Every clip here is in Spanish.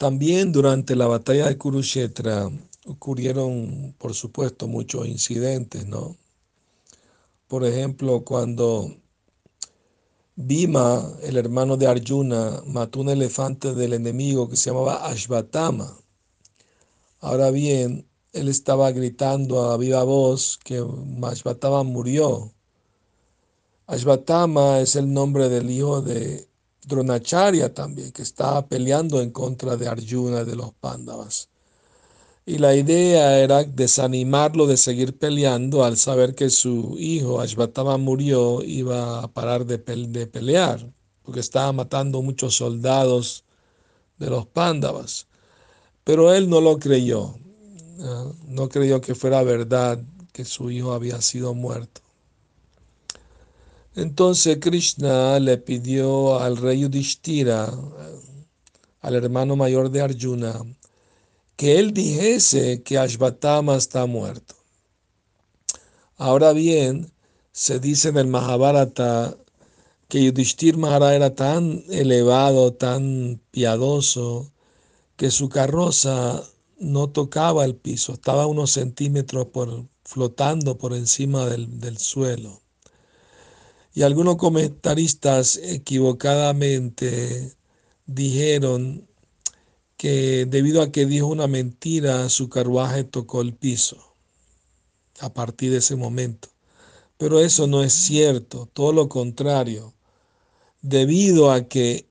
También durante la batalla de Kurukshetra ocurrieron, por supuesto, muchos incidentes, ¿no? Por ejemplo, cuando Bhima, el hermano de Arjuna, mató un elefante del enemigo que se llamaba Ashvatama. Ahora bien, él estaba gritando a viva voz que Ashvatama murió. Ashvatama es el nombre del hijo de Dronacharya también, que estaba peleando en contra de Arjuna de los Pándavas. Y la idea era desanimarlo de seguir peleando al saber que su hijo Ashvatama murió, iba a parar de, pelear, porque estaba matando muchos soldados de los Pándavas. Pero él no lo creyó, no creyó que fuera verdad que su hijo había sido muerto. Entonces Krishna le pidió al rey Yudhishthira, al hermano mayor de Arjuna, que él dijese que Ashvatama está muerto. Ahora bien, se dice en el Mahabharata que Yudhishthir Maharaj era tan elevado, tan piadoso, que su carroza no tocaba el piso, estaba unos centímetros por, flotando por encima del, del suelo. Y algunos comentaristas equivocadamente dijeron que debido a que dijo una mentira, su carruaje tocó el piso a partir de ese momento. Pero eso no es cierto, todo lo contrario. Debido a que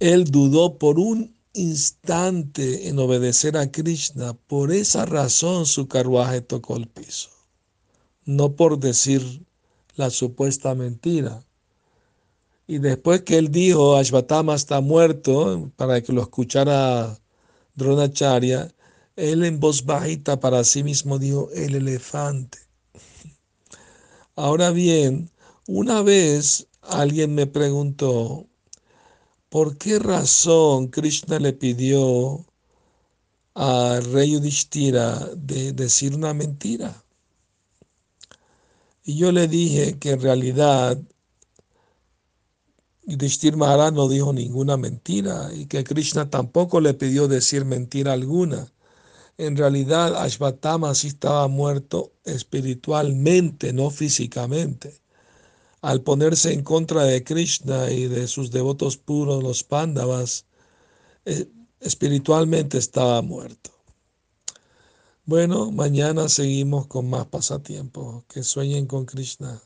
él dudó por un instante en obedecer a Krishna, por esa razón su carruaje tocó el piso. No por decir la supuesta mentira. Y después que él dijo, Ashvatama está muerto, para que lo escuchara Dronacharya, él en voz bajita para sí mismo dijo, el elefante. Ahora bien, una vez alguien me preguntó, ¿por qué razón Krishna le pidió a rey Yudhishthira de decir una mentira? Y yo le dije que en realidad Yudhishthir Maharaj no dijo ninguna mentira y que Krishna tampoco le pidió decir mentira alguna. En realidad Ashvatama sí estaba muerto espiritualmente, no físicamente. Al ponerse en contra de Krishna y de sus devotos puros, los Pándavas, eh, espiritualmente estaba muerto. Bueno, mañana seguimos con más pasatiempos. Que sueñen con Krishna.